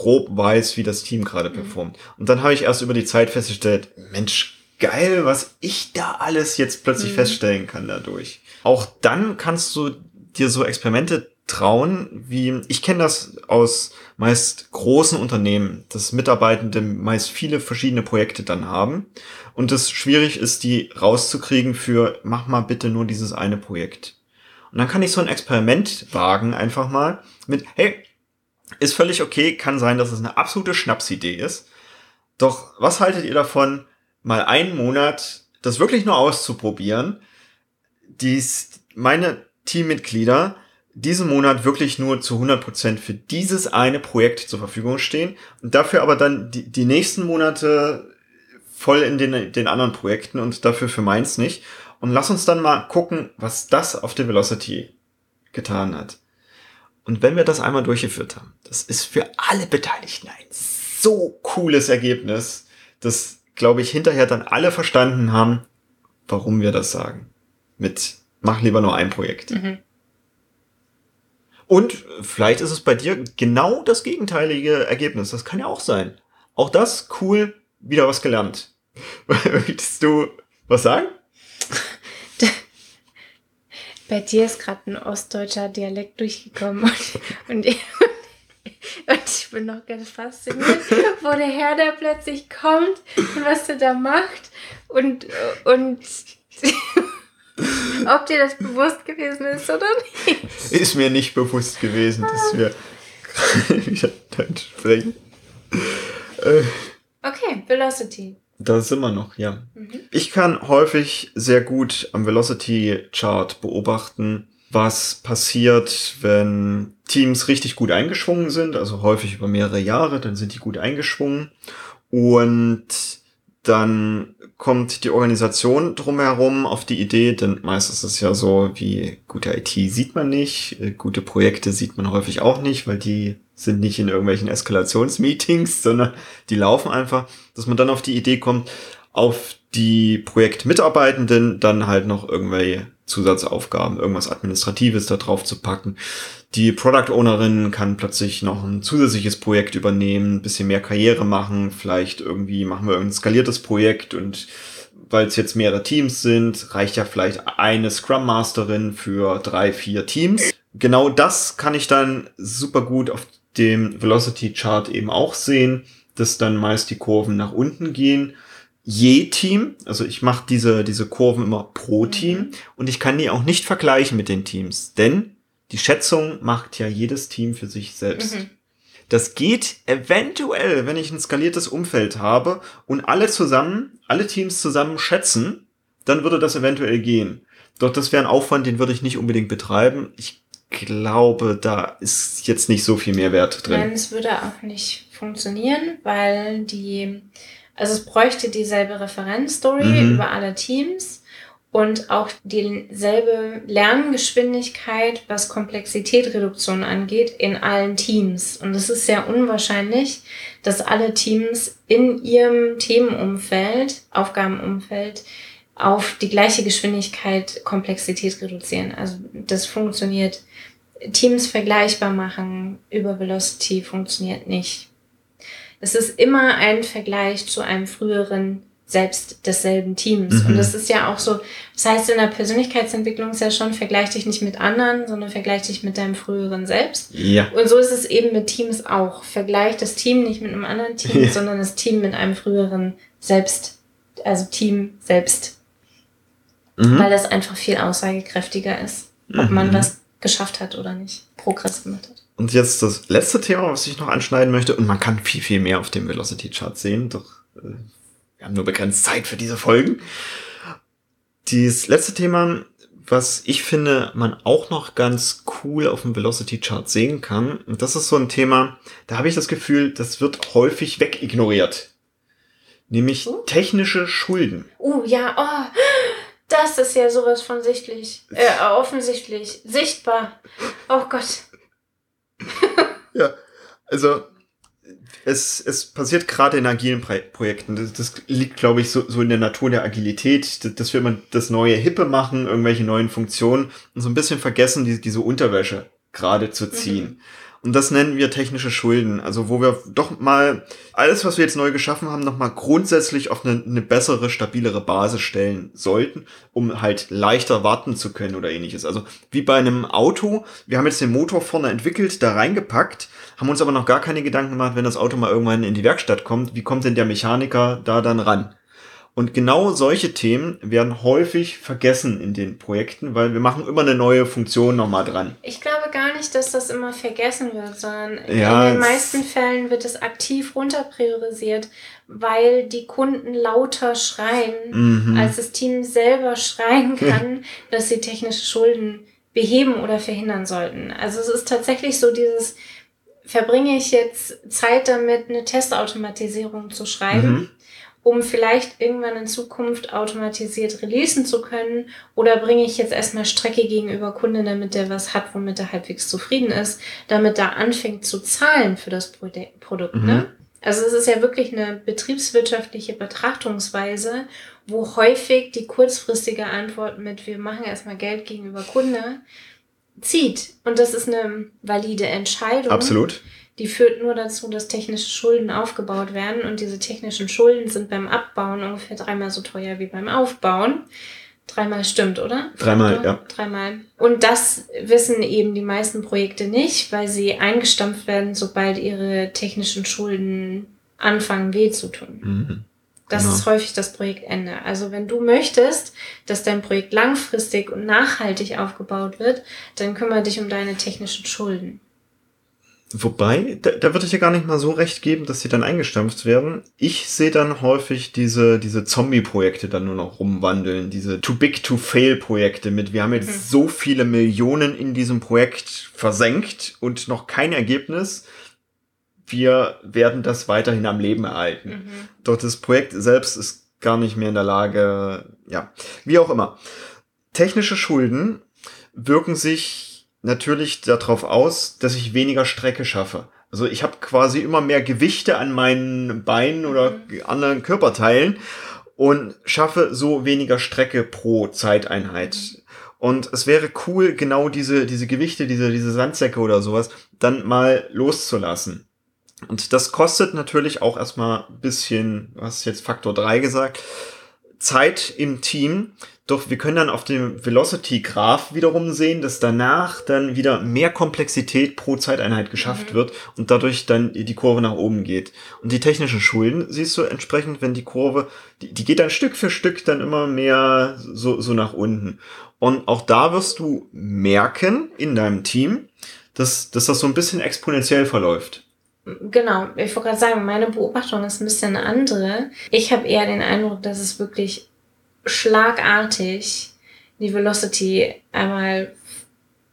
grob weiß, wie das Team gerade mhm. performt. Und dann habe ich erst über die Zeit festgestellt, Mensch, geil, was ich da alles jetzt plötzlich mhm. feststellen kann dadurch. Auch dann kannst du dir so Experimente trauen, wie ich kenne das aus meist großen Unternehmen, dass Mitarbeitende meist viele verschiedene Projekte dann haben und es schwierig ist, die rauszukriegen für mach mal bitte nur dieses eine Projekt. Und dann kann ich so ein Experiment wagen, einfach mal mit, hey, ist völlig okay, kann sein, dass es eine absolute Schnapsidee ist. Doch was haltet ihr davon, mal einen Monat das wirklich nur auszuprobieren? Dies, meine Teammitglieder diesen Monat wirklich nur zu 100% für dieses eine Projekt zur Verfügung stehen und dafür aber dann die, die nächsten Monate voll in den, den anderen Projekten und dafür für meins nicht. Und lass uns dann mal gucken, was das auf der Velocity getan hat. Und wenn wir das einmal durchgeführt haben, das ist für alle Beteiligten ein so cooles Ergebnis, dass, glaube ich, hinterher dann alle verstanden haben, warum wir das sagen. Mit mach lieber nur ein Projekt. Mhm. Und vielleicht ist es bei dir genau das gegenteilige Ergebnis. Das kann ja auch sein. Auch das cool, wieder was gelernt. Möchtest du was sagen? Bei dir ist gerade ein ostdeutscher Dialekt durchgekommen und, und, und, ich bin noch ganz fasziniert, wo der Herr da plötzlich kommt und was der da macht und, und ob dir das bewusst gewesen ist oder nicht. Ist mir nicht bewusst gewesen, dass wir wieder Deutsch sprechen. Äh, okay, Velocity. Da sind wir noch, ja. Mhm. Ich kann häufig sehr gut am Velocity Chart beobachten, was passiert, wenn Teams richtig gut eingeschwungen sind, also häufig über mehrere Jahre, dann sind die gut eingeschwungen und dann kommt die Organisation drumherum auf die Idee, denn meistens ist es ja so, wie gute IT sieht man nicht, äh, gute Projekte sieht man häufig auch nicht, weil die sind nicht in irgendwelchen Eskalationsmeetings, sondern die laufen einfach, dass man dann auf die Idee kommt, auf die Projektmitarbeitenden dann halt noch irgendwelche Zusatzaufgaben, irgendwas Administratives da drauf zu packen. Die Product Ownerin kann plötzlich noch ein zusätzliches Projekt übernehmen, ein bisschen mehr Karriere machen, vielleicht irgendwie machen wir ein skaliertes Projekt und weil es jetzt mehrere Teams sind, reicht ja vielleicht eine Scrum Masterin für drei, vier Teams. Genau das kann ich dann super gut auf dem Velocity Chart eben auch sehen, dass dann meist die Kurven nach unten gehen. Je Team, also ich mache diese, diese Kurven immer pro Team mhm. und ich kann die auch nicht vergleichen mit den Teams, denn die Schätzung macht ja jedes Team für sich selbst. Mhm. Das geht eventuell, wenn ich ein skaliertes Umfeld habe und alle zusammen, alle Teams zusammen schätzen, dann würde das eventuell gehen. Doch das wäre ein Aufwand, den würde ich nicht unbedingt betreiben. Ich glaube, da ist jetzt nicht so viel Mehrwert drin. Nein, es würde auch nicht funktionieren, weil die, also es bräuchte dieselbe Referenzstory mhm. über alle Teams und auch dieselbe Lerngeschwindigkeit, was Komplexitätreduktion angeht, in allen Teams. Und es ist sehr unwahrscheinlich, dass alle Teams in ihrem Themenumfeld, Aufgabenumfeld, auf die gleiche Geschwindigkeit Komplexität reduzieren. Also das funktioniert. Teams vergleichbar machen über Velocity funktioniert nicht. Es ist immer ein Vergleich zu einem früheren selbst desselben Teams. Mhm. Und das ist ja auch so, das heißt in der Persönlichkeitsentwicklung ist ja schon, vergleich dich nicht mit anderen, sondern vergleich dich mit deinem früheren Selbst. Ja. Und so ist es eben mit Teams auch. Vergleich das Team nicht mit einem anderen Team, ja. sondern das Team mit einem früheren Selbst, also Team selbst mhm. weil das einfach viel aussagekräftiger ist, ob mhm. man was geschafft hat oder nicht, Progress gemacht hat. Und jetzt das letzte Thema, was ich noch anschneiden möchte, und man kann viel, viel mehr auf dem Velocity Chart sehen, doch äh, wir haben nur begrenzt Zeit für diese Folgen. Dieses letzte Thema, was ich finde, man auch noch ganz cool auf dem Velocity Chart sehen kann, und das ist so ein Thema, da habe ich das Gefühl, das wird häufig wegignoriert. Nämlich oh. technische Schulden. Oh ja, oh. Das ist ja sowas von sichtlich. Äh, offensichtlich. Sichtbar. Oh Gott. ja, also es, es passiert gerade in agilen Projekten. Das, das liegt, glaube ich, so, so in der Natur der Agilität, dass wir immer das neue Hippe machen, irgendwelche neuen Funktionen und so ein bisschen vergessen, die, diese Unterwäsche gerade zu ziehen. Mhm. Und das nennen wir technische Schulden. Also wo wir doch mal alles, was wir jetzt neu geschaffen haben, nochmal grundsätzlich auf eine, eine bessere, stabilere Basis stellen sollten, um halt leichter warten zu können oder ähnliches. Also wie bei einem Auto, wir haben jetzt den Motor vorne entwickelt, da reingepackt, haben uns aber noch gar keine Gedanken gemacht, wenn das Auto mal irgendwann in die Werkstatt kommt, wie kommt denn der Mechaniker da dann ran? Und genau solche Themen werden häufig vergessen in den Projekten, weil wir machen immer eine neue Funktion nochmal dran. Ich glaube gar nicht, dass das immer vergessen wird, sondern ja, in den meisten Fällen wird es aktiv runterpriorisiert, weil die Kunden lauter schreien, mhm. als das Team selber schreien kann, dass sie technische Schulden beheben oder verhindern sollten. Also es ist tatsächlich so dieses, verbringe ich jetzt Zeit damit, eine Testautomatisierung zu schreiben? Mhm um vielleicht irgendwann in Zukunft automatisiert releasen zu können? Oder bringe ich jetzt erstmal Strecke gegenüber Kunden, damit der was hat, womit er halbwegs zufrieden ist, damit er anfängt zu zahlen für das Produkt, ne? mhm. ne? Also es ist ja wirklich eine betriebswirtschaftliche Betrachtungsweise, wo häufig die kurzfristige Antwort mit wir machen erstmal Geld gegenüber Kunde zieht. Und das ist eine valide Entscheidung. Absolut. Die führt nur dazu, dass technische Schulden aufgebaut werden und diese technischen Schulden sind beim Abbauen ungefähr dreimal so teuer wie beim Aufbauen. Dreimal stimmt, oder? Dreimal, ja. Dreimal. Und das wissen eben die meisten Projekte nicht, weil sie eingestampft werden, sobald ihre technischen Schulden anfangen weh zu tun. Mhm. Das Genau. ist häufig das Projektende. Also wenn du möchtest, dass dein Projekt langfristig und nachhaltig aufgebaut wird, dann kümmere dich um deine technischen Schulden. Wobei, da, da würde ich ja gar nicht mal so recht geben, dass sie dann eingestampft werden. Ich sehe dann häufig diese, diese Zombie-Projekte dann nur noch rumwandeln, diese Too Big to Fail-Projekte mit, wir haben jetzt Mhm. so viele Millionen in diesem Projekt versenkt und noch kein Ergebnis. Wir werden das weiterhin am Leben erhalten. Mhm. Doch das Projekt selbst ist gar nicht mehr in der Lage, ja, wie auch immer. Technische Schulden wirken sich natürlich darauf aus, dass ich weniger Strecke schaffe. Also ich habe quasi immer mehr Gewichte an meinen Beinen oder anderen Körperteilen und schaffe so weniger Strecke pro Zeiteinheit. Und es wäre cool, genau diese, diese Gewichte, diese, diese Sandsäcke oder sowas, dann mal loszulassen. Und das kostet natürlich auch erstmal ein bisschen, hast jetzt Faktor 3 gesagt, Zeit im Team. Doch wir können dann auf dem Velocity-Graph wiederum sehen, dass danach dann wieder mehr Komplexität pro Zeiteinheit geschafft Mhm. wird und dadurch dann die Kurve nach oben geht. Und die technischen Schulden siehst du entsprechend, wenn die Kurve, die, die geht dann Stück für Stück dann immer mehr so, so nach unten. Und auch da wirst du merken in deinem Team, dass, dass das so ein bisschen exponentiell verläuft. Genau, ich wollte gerade sagen, meine Beobachtung ist ein bisschen eine andere. Ich habe eher den Eindruck, dass es wirklich schlagartig die Velocity einmal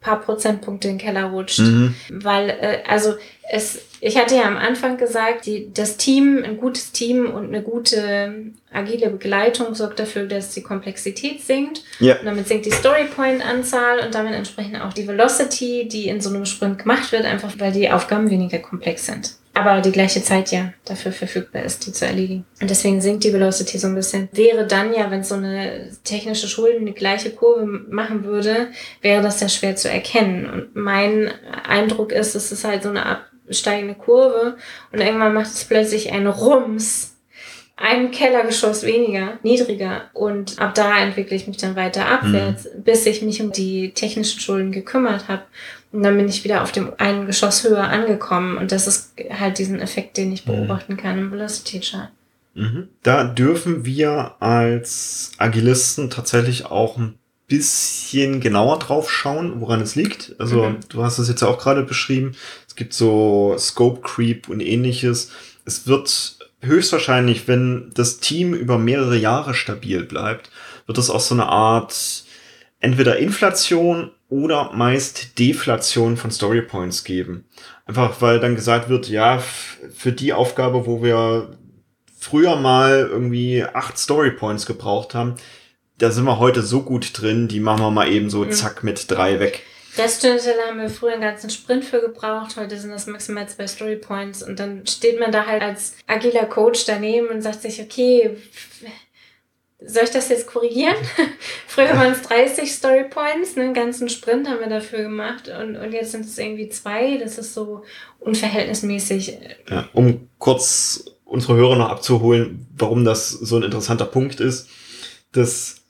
paar Prozentpunkte in den Keller rutscht. Mhm. Weil, äh, also es, ich hatte ja am Anfang gesagt, die, das Team, ein gutes Team und eine gute agile Begleitung sorgt dafür, dass die Komplexität sinkt. Ja. Und damit sinkt die Storypoint-Anzahl und damit entsprechend auch die Velocity, die in so einem Sprint gemacht wird, einfach weil die Aufgaben weniger komplex sind. Aber die gleiche Zeit ja dafür verfügbar ist, die zu erledigen. Und deswegen sinkt die Velocity so ein bisschen. Wäre dann ja, wenn so eine technische Schulden die gleiche Kurve machen würde, wäre das ja schwer zu erkennen. Und mein Eindruck ist, es ist halt so eine absteigende Kurve und irgendwann macht es plötzlich einen Rums ein Kellergeschoss weniger, niedriger und ab da entwickle ich mich dann weiter abwärts, bis ich mich um die technischen Schulden gekümmert habe und dann bin ich wieder auf dem einen Geschoss höher angekommen und das ist halt diesen Effekt, den ich Mhm. beobachten kann im Velocity Chart. Mhm. Da dürfen wir als Agilisten tatsächlich auch ein bisschen genauer drauf schauen, woran es liegt. Also Mhm. du hast es jetzt auch gerade beschrieben. Es gibt so Scope Creep und ähnliches. Es wird höchstwahrscheinlich, wenn das Team über mehrere Jahre stabil bleibt, wird es auch so eine Art entweder Inflation oder meist Deflation von Story Points geben. Einfach weil dann gesagt wird, ja, für die Aufgabe, wo wir früher mal irgendwie acht Story Points gebraucht haben, da sind wir heute so gut drin, die machen wir mal eben so Mhm. zack mit drei weg. Reststelle haben wir früher einen ganzen Sprint für gebraucht, heute sind das maximal zwei Story Points und dann steht man da halt als agiler Coach daneben und sagt sich, okay, soll ich das jetzt korrigieren? früher waren es 30 Story Points, ne, einen ganzen Sprint haben wir dafür gemacht und, und jetzt sind es irgendwie zwei, das ist so unverhältnismäßig. Ja, um kurz unsere Hörer noch abzuholen, warum das so ein interessanter Punkt ist. Das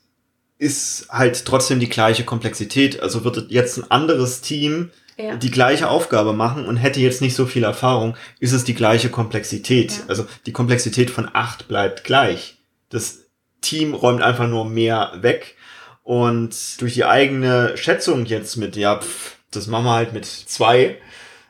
ist halt trotzdem die gleiche Komplexität. Also würde jetzt ein anderes Team Ja. die gleiche Aufgabe machen und hätte jetzt nicht so viel Erfahrung, ist es die gleiche Komplexität. Ja. Also die Komplexität von acht bleibt gleich. Das Team räumt einfach nur mehr weg und durch die eigene Schätzung jetzt mit, ja, pff, das machen wir halt mit zwei,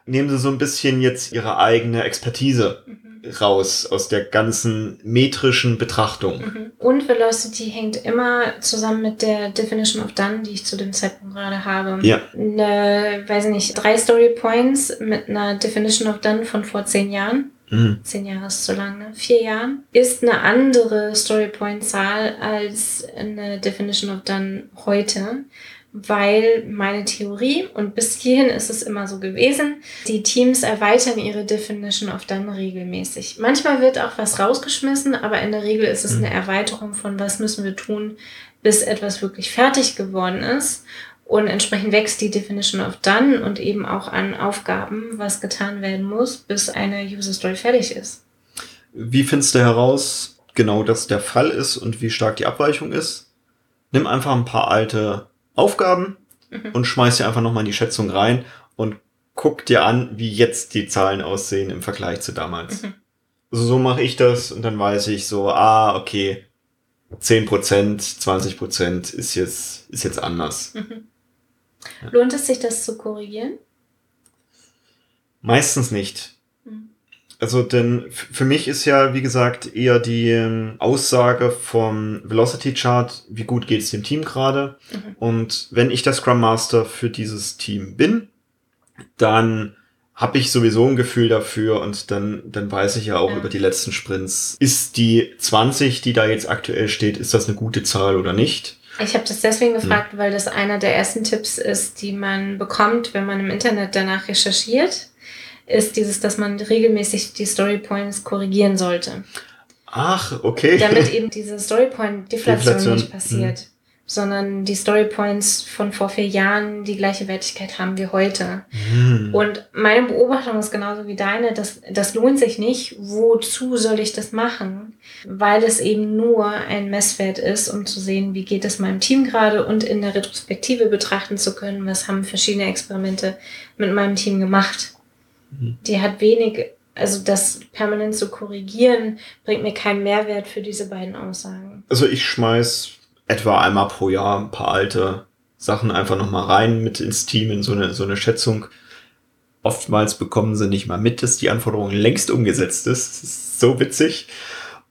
nehmen sie so ein bisschen jetzt ihre eigene Expertise Mhm. raus aus der ganzen metrischen Betrachtung. Mhm. Und Velocity hängt immer zusammen mit der Definition of Done, die ich zu dem Zeitpunkt gerade habe. Ja. Eine, weiß ich nicht, drei Story Points mit einer Definition of Done von vor zehn Jahren. Mhm. Zehn Jahre ist zu lang, ne? Vier Jahren. Ist eine andere Story Point Zahl als eine Definition of Done heute. weil meine Theorie, und bis hierhin ist es immer so gewesen, die Teams erweitern ihre Definition of Done regelmäßig. Manchmal wird auch was rausgeschmissen, aber in der Regel ist es eine Erweiterung von, was müssen wir tun, bis etwas wirklich fertig geworden ist. Und entsprechend wächst die Definition of Done und eben auch an Aufgaben, was getan werden muss, bis eine User Story fertig ist. Wie findest du heraus, genau das der Fall ist und wie stark die Abweichung ist? Nimm einfach ein paar alte Aufgaben mhm. und schmeiß dir einfach nochmal in die Schätzung rein und guck dir an, wie jetzt die Zahlen aussehen im Vergleich zu damals. Mhm. Also so mache ich das und dann weiß ich so, ah, okay, 10%, 20% ist jetzt, ist jetzt anders. Mhm. Lohnt es sich, das zu korrigieren? Meistens nicht. Mhm. Also, denn für mich ist ja, wie gesagt, eher die ähm, Aussage vom Velocity Chart, wie gut geht es dem Team gerade. Mhm. Und wenn ich der Scrum Master für dieses Team bin, dann habe ich sowieso ein Gefühl dafür und dann, dann weiß ich ja auch ja. über die letzten Sprints, ist die 20, die da jetzt aktuell steht, ist das eine gute Zahl oder nicht? Ich habe das deswegen hm. gefragt, mhm. weil das einer der ersten Tipps ist, die man bekommt, wenn man im Internet danach recherchiert, ist dieses, dass man regelmäßig die Storypoints korrigieren sollte. Ach, okay. Damit eben diese Storypoint-Deflation nicht passiert. Mhm sondern die Storypoints von vor vier Jahren die gleiche Wertigkeit haben wie heute. Mhm. Und meine Beobachtung ist genauso wie deine, dass das lohnt sich nicht. Wozu soll ich das machen? Weil es eben nur ein Messwert ist, um zu sehen, wie geht es meinem Team gerade und in der Retrospektive betrachten zu können, was haben verschiedene Experimente mit meinem Team gemacht. Mhm. Die hat wenig also das permanent zu korrigieren, bringt mir keinen Mehrwert für diese beiden Aussagen. Also ich schmeiß etwa einmal pro Jahr ein paar alte Sachen einfach nochmal rein mit ins Team in so eine, so eine Schätzung. Oftmals bekommen sie nicht mal mit, dass die Anforderung längst umgesetzt ist. Das ist so witzig.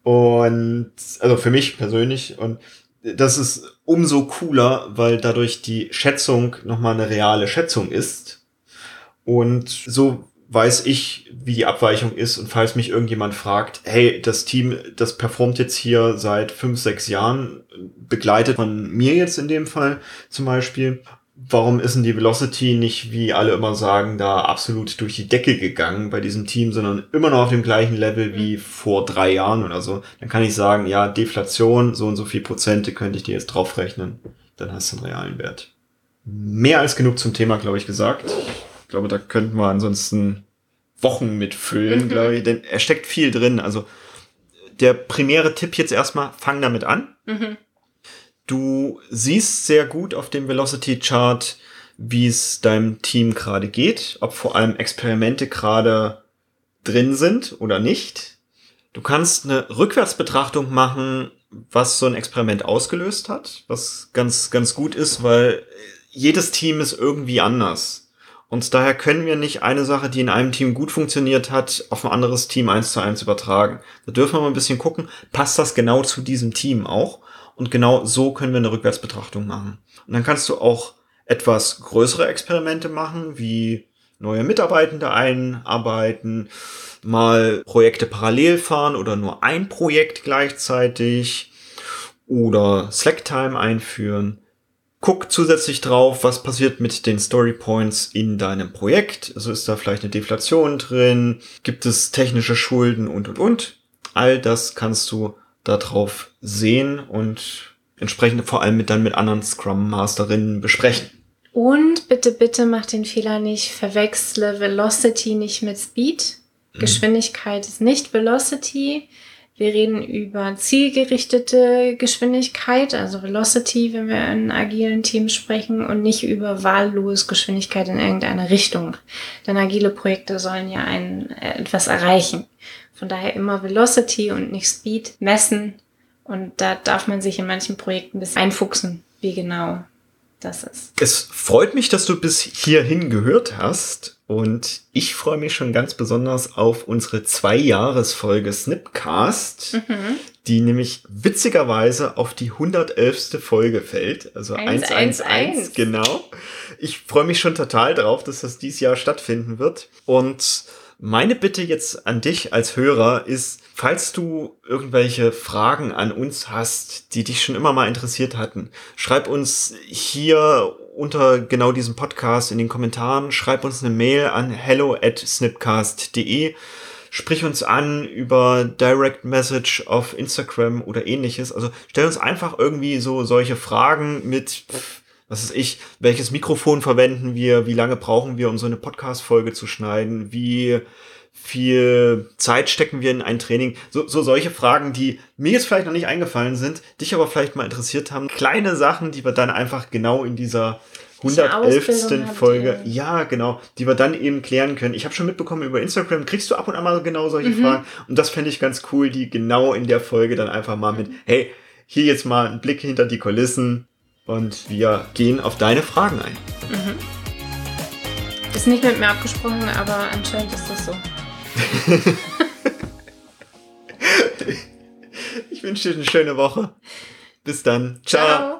Und also für mich persönlich. Und das ist umso cooler, weil dadurch die Schätzung nochmal eine reale Schätzung ist. Und so weiß ich, wie die Abweichung ist. Und falls mich irgendjemand fragt, hey, das Team, das performt jetzt hier seit fünf, sechs Jahren, begleitet von mir jetzt in dem Fall zum Beispiel, warum ist denn die Velocity nicht, wie alle immer sagen, da absolut durch die Decke gegangen bei diesem Team, sondern immer noch auf dem gleichen Level wie vor drei Jahren oder so, dann kann ich sagen, ja, Deflation, so und so viel Prozente könnte ich dir jetzt draufrechnen. Dann hast du einen realen Wert. Mehr als genug zum Thema, glaube ich, gesagt. Ich glaube, da könnten wir ansonsten Wochen mitfüllen, mhm. glaube ich, denn er steckt viel drin. Also der primäre Tipp jetzt erstmal, fang damit an. Mhm. Du siehst sehr gut auf dem Velocity Chart, wie es deinem Team gerade geht, ob vor allem Experimente gerade drin sind oder nicht. Du kannst eine Rückwärtsbetrachtung machen, was so ein Experiment ausgelöst hat, was ganz, ganz gut ist, weil jedes Team ist irgendwie anders. Und daher können wir nicht eine Sache, die in einem Team gut funktioniert hat, auf ein anderes Team eins zu eins übertragen. Da dürfen wir mal ein bisschen gucken, passt das genau zu diesem Team auch? Und genau so können wir eine Rückwärtsbetrachtung machen. Und dann kannst du auch etwas größere Experimente machen, wie neue Mitarbeitende einarbeiten, mal Projekte parallel fahren oder nur ein Projekt gleichzeitig oder Slacktime einführen guck zusätzlich drauf, was passiert mit den Story Points in deinem Projekt. Also ist da vielleicht eine Deflation drin? Gibt es technische Schulden und, und, und? All das kannst du da drauf sehen und entsprechend vor allem mit dann mit anderen Scrum Masterinnen besprechen. Und bitte, bitte mach den Fehler nicht, verwechsle Velocity nicht mit Speed. Mhm. Geschwindigkeit ist nicht Velocity. Wir reden über zielgerichtete Geschwindigkeit, also Velocity, wenn wir in agilen Teams sprechen, und nicht über wahllos Geschwindigkeit in irgendeine Richtung. Denn agile Projekte sollen ja ein, äh, etwas erreichen. Von daher immer Velocity und nicht Speed messen. Und da darf man sich in manchen Projekten ein bisschen einfuchsen, wie genau das ist. Es freut mich, dass du bis hierhin gehört hast. Und ich freue mich schon ganz besonders auf unsere Zwei-Jahres-Folge Snipcast, mhm. die nämlich witzigerweise auf die 111. Folge fällt. Also 111, genau. Ich freue mich schon total drauf, dass das dieses Jahr stattfinden wird. Und meine Bitte jetzt an dich als Hörer ist, falls du irgendwelche Fragen an uns hast, die dich schon immer mal interessiert hatten, schreib uns hier unter genau diesem Podcast in den Kommentaren. Schreib uns eine Mail an hello at snipcast.de. Sprich uns an über Direct Message auf Instagram oder ähnliches. Also stell uns einfach irgendwie so solche Fragen mit, was ist ich, welches Mikrofon verwenden wir, wie lange brauchen wir, um so eine Podcast-Folge zu schneiden, wie viel Zeit stecken wir in ein Training? So, so solche Fragen, die mir jetzt vielleicht noch nicht eingefallen sind, dich aber vielleicht mal interessiert haben. Kleine Sachen, die wir dann einfach genau in dieser 111. Folge, ja, genau, die wir dann eben klären können. Ich habe schon mitbekommen, über Instagram kriegst du ab und an mal genau solche mhm. Fragen. Und das fände ich ganz cool, die genau in der Folge dann einfach mal mit, hey, hier jetzt mal ein Blick hinter die Kulissen und wir gehen auf deine Fragen ein. Mhm. Ist nicht mit mir abgesprochen, aber anscheinend ist das so. ich wünsche dir eine schöne Woche. Bis dann. Ciao. Ciao.